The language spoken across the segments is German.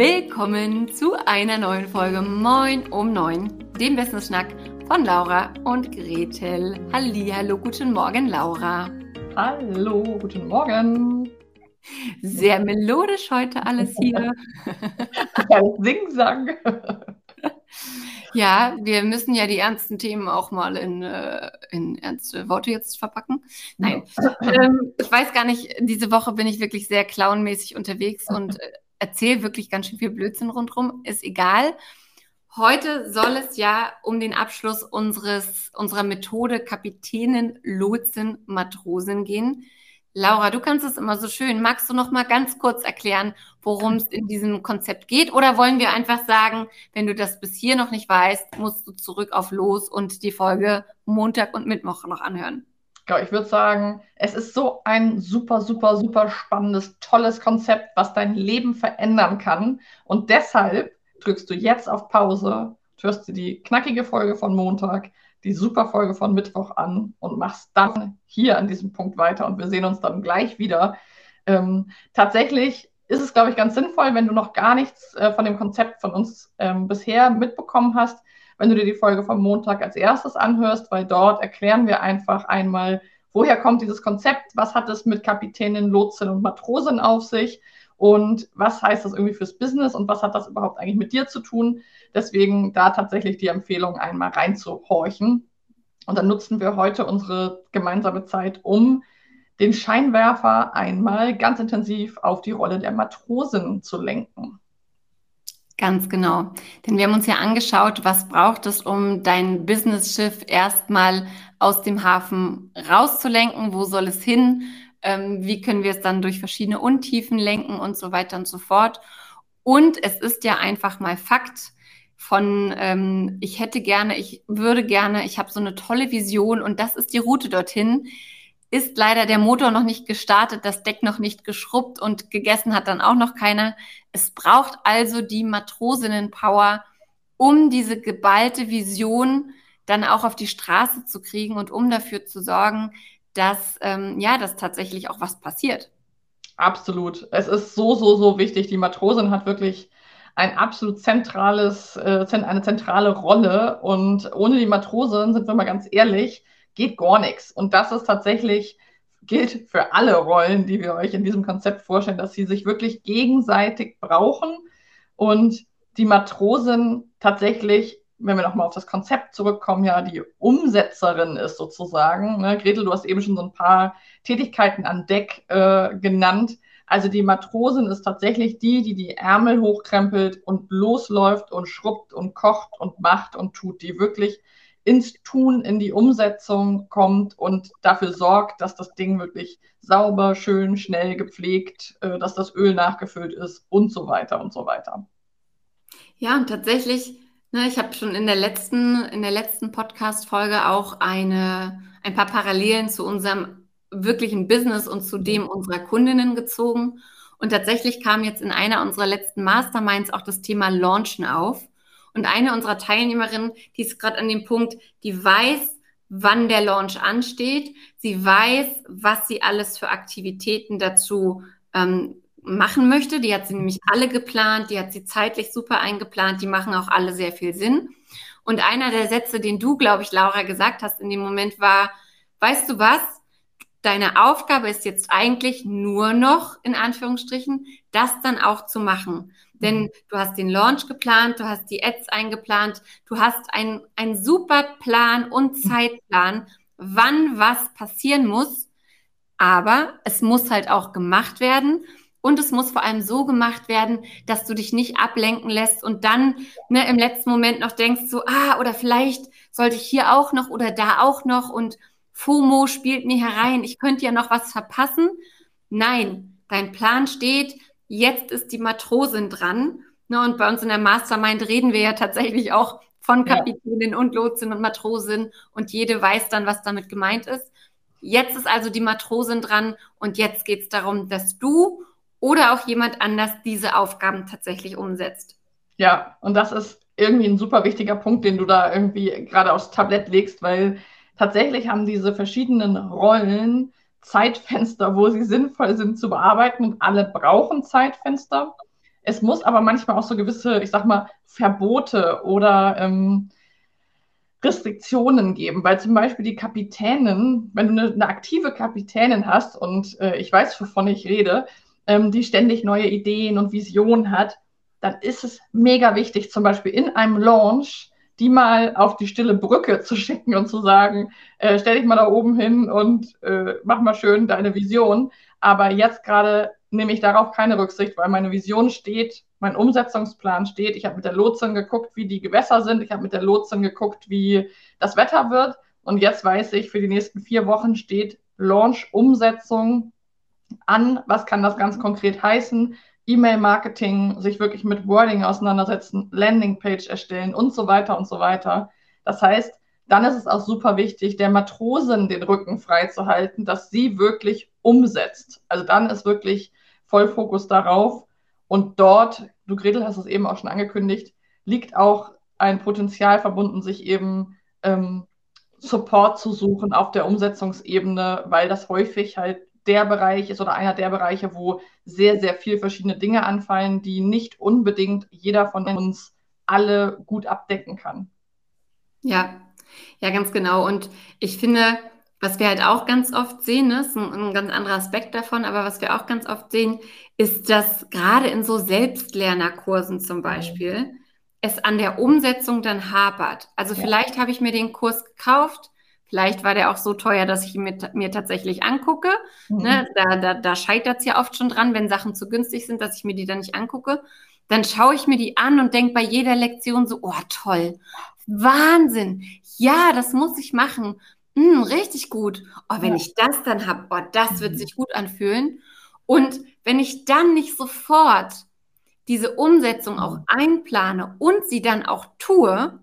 Willkommen zu einer neuen Folge Moin um 9, dem Business Schnack von Laura und Gretel. Hallo, guten Morgen, Laura. Hallo, guten Morgen. Sehr melodisch heute alles hier. Ja, Sing-Sang. Ja, wir müssen ja die ernsten Themen auch mal in, äh, in ernste Worte jetzt verpacken. Nein, ähm, ich weiß gar nicht, diese Woche bin ich wirklich sehr clownmäßig unterwegs und äh, erzähle wirklich ganz schön viel Blödsinn rundherum. Ist egal. Heute soll es ja um den Abschluss unseres, unserer Methode Kapitänin, Lotsen, Matrosen gehen. Laura, du kannst es immer so schön. Magst du noch mal ganz kurz erklären, worum es in diesem Konzept geht? Oder wollen wir einfach sagen, wenn du das bis hier noch nicht weißt, musst du zurück auf Los und die Folge Montag und Mittwoch noch anhören? Ich würde sagen, es ist so ein super, super, super spannendes, tolles Konzept, was dein Leben verändern kann. Und deshalb drückst du jetzt auf Pause, hörst dir die knackige Folge von Montag, die super Folge von Mittwoch an und machst dann hier an diesem Punkt weiter und wir sehen uns dann gleich wieder. Ähm, tatsächlich ist es, glaube ich, ganz sinnvoll, wenn du noch gar nichts äh, von dem Konzept von uns ähm, bisher mitbekommen hast, wenn du dir die Folge vom Montag als erstes anhörst, weil dort erklären wir einfach einmal, woher kommt dieses Konzept, was hat es mit Kapitänin, Lotsin und Matrosin auf sich und was heißt das irgendwie fürs Business und was hat das überhaupt eigentlich mit dir zu tun. Deswegen da tatsächlich die Empfehlung, einmal reinzuhorchen. Und dann nutzen wir heute unsere gemeinsame Zeit, um den Scheinwerfer einmal ganz intensiv auf die Rolle der Matrosin zu lenken. Ganz genau. Denn wir haben uns ja angeschaut, was braucht es, um dein Business-Schiff erstmal aus dem Hafen rauszulenken? Wo soll es hin? Ähm, wie können wir es dann durch verschiedene Untiefen lenken und so weiter und so fort? Und es ist ja einfach mal Fakt, von ähm, ich hätte gerne, ich würde gerne, ich habe so eine tolle Vision und das ist die Route dorthin, ist leider der Motor noch nicht gestartet, das Deck noch nicht geschrubbt und gegessen hat dann auch noch keiner. Es braucht also die Matrosinnen-Power, um diese geballte Vision dann auch auf die Straße zu kriegen und um dafür zu sorgen, dass ähm, ja, dass tatsächlich auch was passiert. Absolut. Es ist so, so, so wichtig. Die Matrosin hat wirklich ein absolut zentrales, äh, eine zentrale Rolle. Und ohne die Matrosen, sind wir mal ganz ehrlich, geht gar nichts. Und das ist tatsächlich, gilt für alle Rollen, die wir euch in diesem Konzept vorstellen, dass sie sich wirklich gegenseitig brauchen und die Matrosin tatsächlich, wenn wir nochmal auf das Konzept zurückkommen, ja die Umsetzerin ist sozusagen. Ne? Gretel, du hast eben schon so ein paar Tätigkeiten an Deck äh, genannt also die Matrosin ist tatsächlich die, die die Ärmel hochkrempelt und losläuft und schrubbt und kocht und macht und tut, die wirklich ins Tun, in die Umsetzung kommt und dafür sorgt, dass das Ding wirklich sauber, schön, schnell gepflegt, äh, dass das Öl nachgefüllt ist und so weiter und so weiter. Ja, und tatsächlich, ne, ich habe schon in der letzten, in der letzten Podcast-Folge auch eine, ein paar Parallelen zu unserem wirklichen Business und zu dem unserer Kundinnen gezogen. Und tatsächlich kam jetzt in einer unserer letzten Masterminds auch das Thema Launchen auf. Und eine unserer Teilnehmerinnen, die ist gerade an dem Punkt, die weiß, wann der Launch ansteht. Sie weiß, was sie alles für Aktivitäten dazu ähm, machen möchte. Die hat sie nämlich alle geplant, die hat sie zeitlich super eingeplant, die machen auch alle sehr viel Sinn. Und einer der Sätze, den du, glaube ich, Laura, gesagt hast in dem Moment war, weißt du was? deine Aufgabe ist jetzt eigentlich nur noch, in Anführungsstrichen, das dann auch zu machen. Denn mhm. du hast den Launch geplant, du hast die Ads eingeplant, du hast einen, einen super Plan und mhm. Zeitplan, wann was passieren muss. Aber es muss halt auch gemacht werden. Und es muss vor allem so gemacht werden, dass du dich nicht ablenken lässt und dann ne, im letzten Moment noch denkst, so, ah, oder vielleicht sollte ich hier auch noch oder da auch noch und FOMO spielt mir herein, ich könnte ja noch was verpassen. Nein, dein Plan steht, jetzt ist die Matrosin dran. Ne, und bei uns in der Mastermind reden wir ja tatsächlich auch von Kapitänin ja. und Lotsin und Matrosin und jede weiß dann, was damit gemeint ist. Jetzt ist also die Matrosin dran und jetzt geht es darum, dass du oder auch jemand anders diese Aufgaben tatsächlich umsetzt. Ja, und das ist irgendwie ein super wichtiger Punkt, den du da irgendwie gerade aufs Tablett legst, weil tatsächlich haben diese verschiedenen Rollen Zeitfenster, wo sie sinnvoll sind zu bearbeiten und alle brauchen Zeitfenster. Es muss aber manchmal auch so gewisse, ich sag mal, Verbote oder ähm, Restriktionen geben, weil zum Beispiel die Kapitänin, wenn du eine, eine aktive Kapitänin hast und äh, ich weiß, wovon ich rede, ähm, die ständig neue Ideen und Visionen hat, dann ist es mega wichtig, zum Beispiel in einem Launch die mal auf die stille Brücke zu schicken und zu sagen, äh, stell dich mal da oben hin und äh, mach mal schön deine Vision. Aber jetzt gerade nehme ich darauf keine Rücksicht, weil meine Vision steht, mein Umsetzungsplan steht. Ich habe mit der Lotsin geguckt, wie die Gewässer sind. Ich habe mit der Lotsin geguckt, wie das Wetter wird. Und jetzt weiß ich, für die nächsten vier Wochen steht Launch, Umsetzung an. Was kann das ganz konkret heißen? E-Mail-Marketing, sich wirklich mit Wording auseinandersetzen, Landingpage erstellen und so weiter und so weiter. Das heißt, dann ist es auch super wichtig, der Matrosin den Rücken frei zu halten, dass sie wirklich umsetzt. Also dann ist wirklich Vollfokus darauf. Und dort, du Gretel hast es eben auch schon angekündigt, liegt auch ein Potenzial verbunden, sich eben ähm, Support zu suchen auf der Umsetzungsebene, weil das häufig halt der Bereich ist oder einer der Bereiche, wo sehr, sehr viel verschiedene Dinge anfallen, die nicht unbedingt jeder von uns alle gut abdecken kann. Ja, ja, ganz genau. Und ich finde, was wir halt auch ganz oft sehen, ne, ist ein, ein, ganz anderer Aspekt davon, aber was wir auch ganz oft sehen, ist, dass gerade in so Selbstlernerkursen zum Beispiel mhm. es an der Umsetzung dann hapert. Also ja. vielleicht habe ich mir den Kurs gekauft, Vielleicht war der auch so teuer, dass ich ihn mir, mir tatsächlich angucke. Mhm. Ne? Da, da, da scheitert es ja oft schon dran, wenn Sachen zu günstig sind, dass ich mir die dann nicht angucke. Dann schaue ich mir die an und denke bei jeder Lektion so, oh toll, Wahnsinn, ja, das muss ich machen. Hm, richtig gut. Oh, wenn ja. ich das dann habe, oh, das wird mhm. sich gut anfühlen. Und wenn ich dann nicht sofort diese Umsetzung auch mhm. einplane und sie dann auch tue,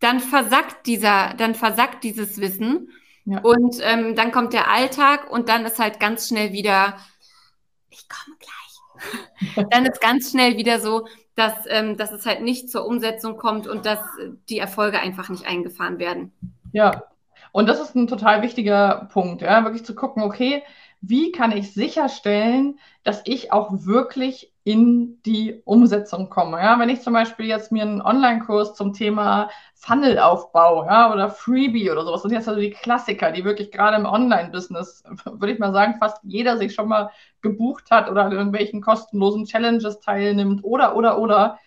dann versackt dieser, dann versackt dieses Wissen. Ja. Und ähm, dann kommt der Alltag und dann ist halt ganz schnell wieder, ich komme gleich. dann ist ganz schnell wieder so, dass, ähm, dass es halt nicht zur Umsetzung kommt und dass die Erfolge einfach nicht eingefahren werden. Ja, und das ist ein total wichtiger Punkt, ja, wirklich zu gucken, okay, wie kann ich sicherstellen, dass ich auch wirklich in die Umsetzung komme. Ja, wenn ich zum Beispiel jetzt mir einen Online-Kurs zum Thema Funnelaufbau ja, oder Freebie oder sowas, sind jetzt also die Klassiker, die wirklich gerade im Online-Business, würde ich mal sagen, fast jeder sich schon mal gebucht hat oder an irgendwelchen kostenlosen Challenges teilnimmt oder, oder, oder.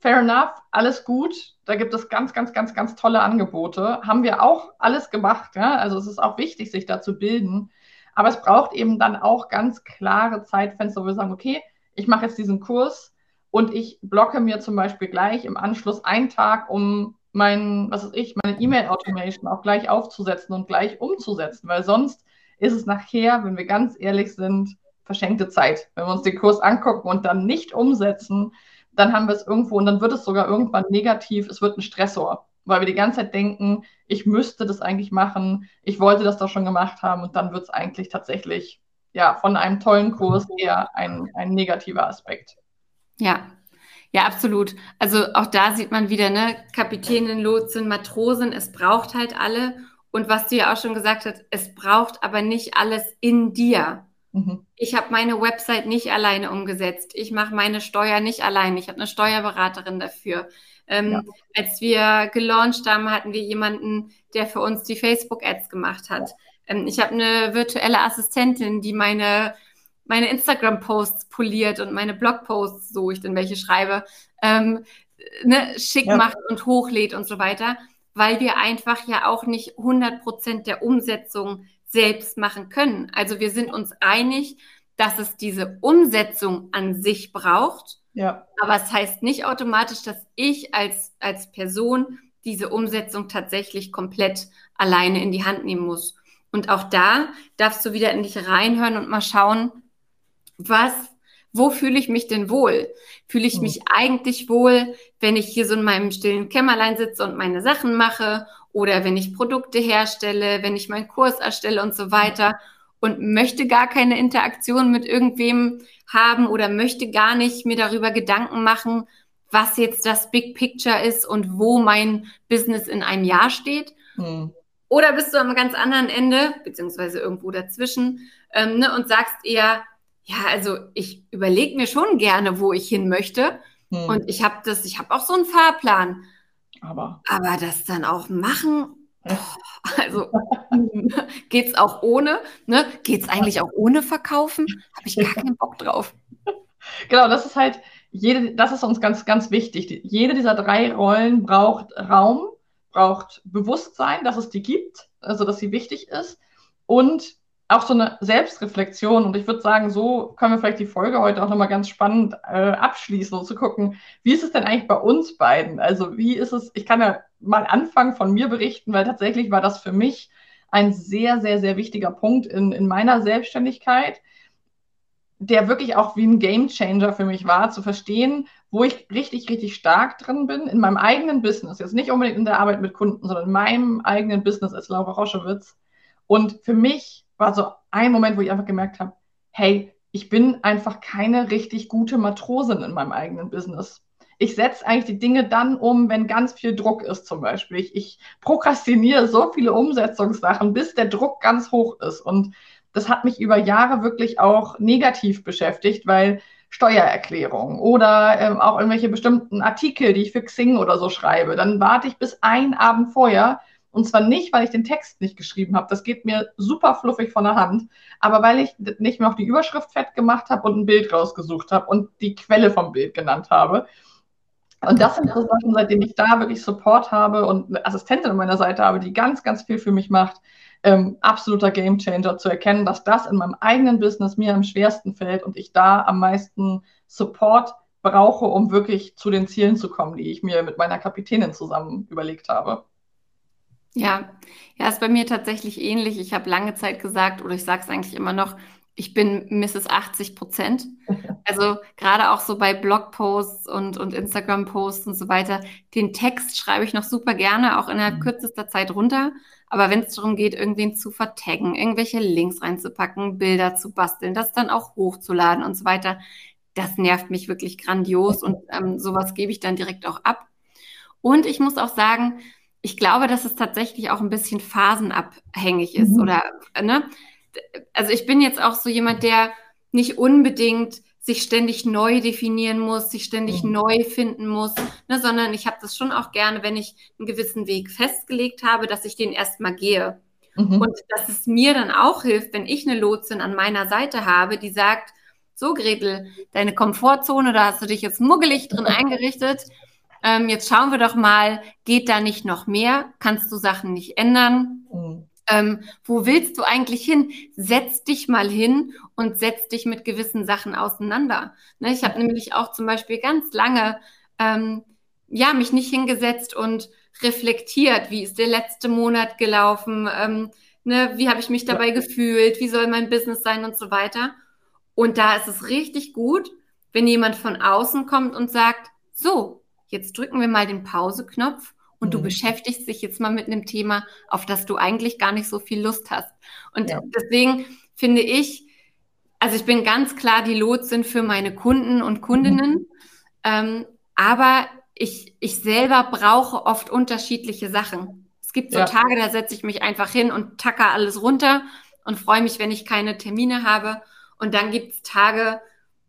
Fair enough, alles gut. Da gibt es ganz, ganz, ganz, ganz tolle Angebote. Haben wir auch alles gemacht. Ja? Also es ist auch wichtig, sich da zu bilden. Aber es braucht eben dann auch ganz klare Zeitfenster, wo wir sagen, okay, ich mache jetzt diesen Kurs und ich blocke mir zum Beispiel gleich im Anschluss einen Tag, um mein, was weiß ich, meine E-Mail-Automation auch gleich aufzusetzen und gleich umzusetzen, weil sonst ist es nachher, wenn wir ganz ehrlich sind, verschenkte Zeit. Wenn wir uns den Kurs angucken und dann nicht umsetzen, dann haben wir es irgendwo und dann wird es sogar irgendwann negativ, es wird ein Stressor, weil wir die ganze Zeit denken, ich müsste das eigentlich machen, ich wollte das doch schon gemacht haben und dann wird es eigentlich tatsächlich ja, von einem tollen Kurs eher ein, ein negativer Aspekt. Ja, ja, absolut. Also auch da sieht man wieder, ne, Kapitänin, Lotsen, Matrosen, es braucht halt alle. Und was du ja auch schon gesagt hast, es braucht aber nicht alles in dir. Mhm. Ich habe meine Website nicht alleine umgesetzt. Ich mache meine Steuer nicht alleine. Ich habe eine Steuerberaterin dafür. Ähm, ja. Als wir gelauncht haben, hatten wir jemanden, der für uns die Facebook-Ads gemacht hat. Ähm, ich habe eine virtuelle Assistentin, die meine, meine Instagram-Posts poliert und meine Blog-Posts, so ich denn welche schreibe, ähm, ne, schick ja. macht und hochlädt und so weiter, weil wir einfach ja auch nicht 100 Prozent der Umsetzung selbst machen können. Also wir sind uns einig, dass es diese Umsetzung an sich braucht. Ja. Aber es heißt nicht automatisch, dass ich als, als Person diese Umsetzung tatsächlich komplett alleine in die Hand nehmen muss. Und auch da darfst du wieder in dich reinhören und mal schauen, was, wo fühle ich mich denn wohl? Fühle ich mhm. mich eigentlich wohl, wenn ich hier so in meinem stillen Kämmerlein sitze und meine Sachen mache oder wenn ich Produkte herstelle, wenn ich meinen Kurs erstelle und so weiter und möchte gar keine Interaktion mit irgendwem haben oder möchte gar nicht mir darüber Gedanken machen, was jetzt das Big Picture ist und wo mein Business in einem Jahr steht. Mhm. Oder bist du am ganz anderen Ende, beziehungsweise irgendwo dazwischen, ähm, ne, und sagst eher, Ja, also ich überlege mir schon gerne, wo ich hin möchte. Hm. Und ich habe das, ich habe auch so einen Fahrplan. Aber, aber das dann auch machen, also geht es auch ohne? Ne? Geht es eigentlich auch ohne Verkaufen? Habe ich gar keinen Bock drauf. Genau, das ist halt, jede, das ist uns ganz, ganz wichtig. Jede dieser drei Rollen braucht Raum, braucht Bewusstsein, dass es die gibt, also dass sie wichtig ist und auch so eine Selbstreflexion. Und ich würde sagen, so können wir vielleicht die Folge heute auch nochmal ganz spannend äh, abschließen und zu gucken, wie ist es denn eigentlich bei uns beiden? Also wie ist es, ich kann ja mal anfangen von mir berichten, weil tatsächlich war das für mich ein sehr, sehr, sehr wichtiger Punkt in, in meiner Selbstständigkeit, der wirklich auch wie ein Game Changer für mich war, zu verstehen, wo ich richtig, richtig stark drin bin, in meinem eigenen Business, jetzt nicht unbedingt in der Arbeit mit Kunden, sondern in meinem eigenen Business als Laura Roschewitz. Und für mich war so ein Moment, wo ich einfach gemerkt habe, hey, ich bin einfach keine richtig gute Matrosin in meinem eigenen Business. Ich setze eigentlich die Dinge dann um, wenn ganz viel Druck ist zum Beispiel. Ich, ich prokrastiniere so viele Umsetzungssachen, bis der Druck ganz hoch ist. Und das hat mich über Jahre wirklich auch negativ beschäftigt, weil Steuererklärung oder ähm, auch irgendwelche bestimmten Artikel, die ich für Xing oder so schreibe, dann warte ich bis einen Abend vorher. Und zwar nicht, weil ich den Text nicht geschrieben habe, das geht mir super fluffig von der Hand, aber weil ich nicht mehr auf die Überschrift fett gemacht habe und ein Bild rausgesucht habe und die Quelle vom Bild genannt habe. Und das sind so Sachen, seitdem ich da wirklich Support habe und eine Assistentin an meiner Seite habe, die ganz, ganz viel für mich macht, ähm, absoluter Gamechanger zu erkennen, dass das in meinem eigenen Business mir am schwersten fällt und ich da am meisten Support brauche, um wirklich zu den Zielen zu kommen, die ich mir mit meiner Kapitänin zusammen überlegt habe. Ja, ja, ist bei mir tatsächlich ähnlich. Ich habe lange Zeit gesagt, oder ich sage es eigentlich immer noch, ich bin Mrs. 80 Prozent. Also gerade auch so bei Blogposts und, und Instagram-Posts und so weiter. Den Text schreibe ich noch super gerne, auch innerhalb mhm. kürzester Zeit runter. Aber wenn es darum geht, irgendwen zu vertaggen, irgendwelche Links reinzupacken, Bilder zu basteln, das dann auch hochzuladen und so weiter, das nervt mich wirklich grandios und ähm, sowas gebe ich dann direkt auch ab. Und ich muss auch sagen, ich glaube, dass es tatsächlich auch ein bisschen phasenabhängig ist mhm. oder, ne? also ich bin jetzt auch so jemand, der nicht unbedingt sich ständig neu definieren muss, sich ständig mhm. neu finden muss, ne, sondern ich habe das schon auch gerne, wenn ich einen gewissen Weg festgelegt habe, dass ich den erstmal gehe. Mhm. Und dass es mir dann auch hilft, wenn ich eine Lotsin an meiner Seite habe, die sagt, so Gretel, deine Komfortzone, da hast du dich jetzt muggelig drin eingerichtet. Ähm, jetzt schauen wir doch mal, geht da nicht noch mehr? Kannst du Sachen nicht ändern? Mhm. Ähm, wo willst du eigentlich hin? Setz dich mal hin und setz dich mit gewissen Sachen auseinander. Ne, ich habe nämlich auch zum Beispiel ganz lange ähm, ja mich nicht hingesetzt und reflektiert, wie ist der letzte Monat gelaufen, ähm, ne, wie habe ich mich dabei gefühlt, wie soll mein Business sein und so weiter. Und da ist es richtig gut, wenn jemand von außen kommt und sagt, so, jetzt drücken wir mal den Pause-Knopf und mhm. du beschäftigst dich jetzt mal mit einem Thema, auf das du eigentlich gar nicht so viel Lust hast. Und ja. deswegen finde ich, also ich bin ganz klar die Lotsin für meine Kunden und Kundinnen, mhm. ähm, aber ich, ich selber brauche oft unterschiedliche Sachen. Es gibt so ja. Tage, da setze ich mich einfach hin und tacker alles runter und freue mich, wenn ich keine Termine habe. Und dann gibt es Tage,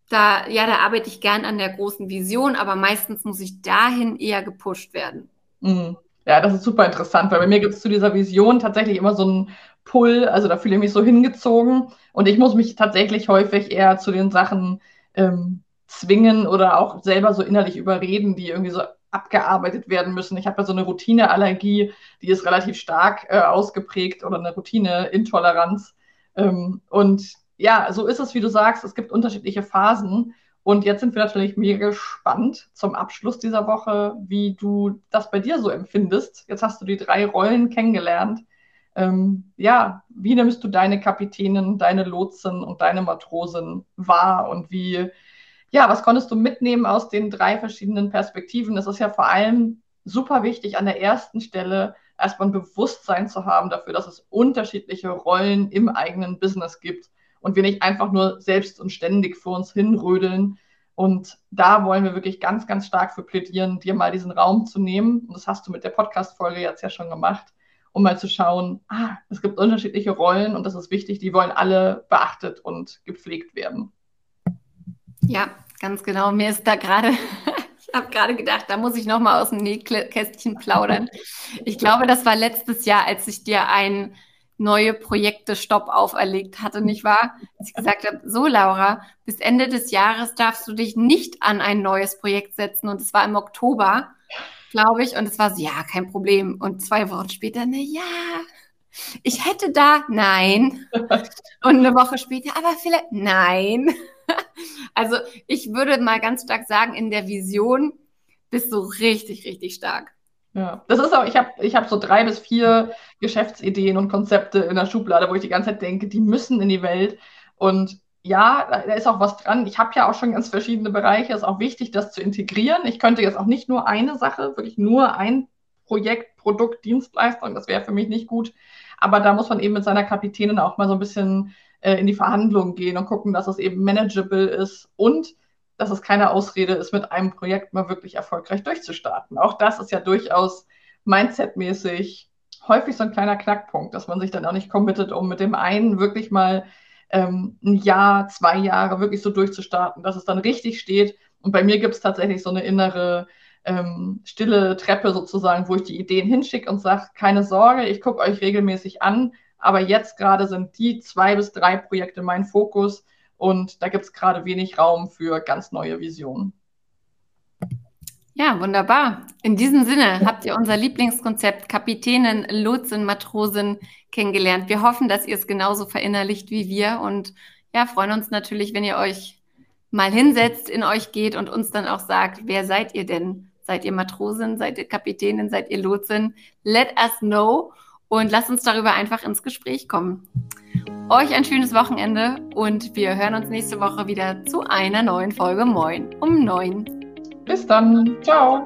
da, ja, da arbeite ich gern an der großen Vision, aber meistens muss ich dahin eher gepusht werden. Mhm. Ja, das ist super interessant, weil bei mir gibt es zu dieser Vision tatsächlich immer so einen Pull, also da fühle ich mich so hingezogen und ich muss mich tatsächlich häufig eher zu den Sachen ähm, zwingen oder auch selber so innerlich überreden, die irgendwie so abgearbeitet werden müssen. Ich habe ja so eine Routineallergie, die ist relativ stark äh, ausgeprägt oder eine Routineintoleranz. Ähm, und ja, so ist es, wie du sagst, es gibt unterschiedliche Phasen. Und jetzt sind wir natürlich mega gespannt zum Abschluss dieser Woche, wie du das bei dir so empfindest. Jetzt hast du die drei Rollen kennengelernt. Ähm, ja, wie nimmst du deine Kapitänin, deine Lotsen und deine Matrosen wahr und wie, ja, was konntest du mitnehmen aus den drei verschiedenen Perspektiven? Es ist ja vor allem super wichtig, an der ersten Stelle erstmal ein Bewusstsein zu haben dafür, dass es unterschiedliche Rollen im eigenen Business gibt und wir nicht einfach nur selbst und ständig vor uns hinrödeln. Und da wollen wir wirklich ganz, ganz stark für plädieren, dir mal diesen Raum zu nehmen. Und das hast du mit der Podcast-Folge jetzt ja schon gemacht, um mal zu schauen, ah, es gibt unterschiedliche Rollen und das ist wichtig, die wollen alle beachtet und gepflegt werden. Ja, ganz genau. Mir ist da gerade, ich habe gerade gedacht, da muss ich noch mal aus dem Nähkästchen plaudern. Ich glaube, das war letztes Jahr, als ich dir ein neue Projekte Stopp auferlegt hatte, nicht wahr? Als ich gesagt habe, so Laura, bis Ende des Jahres darfst du dich nicht an ein neues Projekt setzen. Und es war im Oktober, glaube ich. Und es war so, ja, kein Problem. Und zwei Wochen später, na ja, ich hätte da, nein. Und eine Woche später, aber vielleicht, nein. Also ich würde mal ganz stark sagen, in der Vision bist du richtig, richtig stark. Ja, das ist auch, ich habe ich hab so drei bis vier Geschäftsideen und Konzepte in der Schublade, wo ich die ganze Zeit denke, die müssen in die Welt. Und ja, da ist auch was dran. Ich habe ja auch schon ganz verschiedene Bereiche. Es ist auch wichtig, das zu integrieren. Ich könnte jetzt auch nicht nur eine Sache, wirklich nur ein Projekt, Produkt, Dienstleistung, das wäre für mich nicht gut. Aber da muss man eben mit seiner Kapitänin auch mal so ein bisschen äh, in die Verhandlungen gehen und gucken, dass es eben manageable ist und dass es keine Ausrede ist, mit einem Projekt mal wirklich erfolgreich durchzustarten. Auch das ist ja durchaus mindsetmäßig häufig so ein kleiner Knackpunkt, dass man sich dann auch nicht committet, um mit dem einen wirklich mal ähm, ein Jahr, zwei Jahre wirklich so durchzustarten, dass es dann richtig steht. Und bei mir gibt es tatsächlich so eine innere ähm, stille Treppe sozusagen, wo ich die Ideen hinschicke und sage, keine Sorge, ich gucke euch regelmäßig an, aber jetzt gerade sind die zwei bis drei Projekte mein Fokus und da gibt es gerade wenig Raum für ganz neue Visionen. Ja, wunderbar. In diesem Sinne habt ihr unser Lieblingskonzept Kapitänin, Lotsin, Matrosin kennengelernt. Wir hoffen, dass ihr es genauso verinnerlicht wie wir und ja, freuen uns natürlich, wenn ihr euch mal hinsetzt, in euch geht und uns dann auch sagt, wer seid ihr denn? Seid ihr Matrosin? Seid ihr Kapitänin? Seid ihr Lotsin? Let us know und lasst uns darüber einfach ins Gespräch kommen. Euch ein schönes Wochenende und wir hören uns nächste Woche wieder zu einer neuen Folge Moin um neun. Bis dann. Ciao.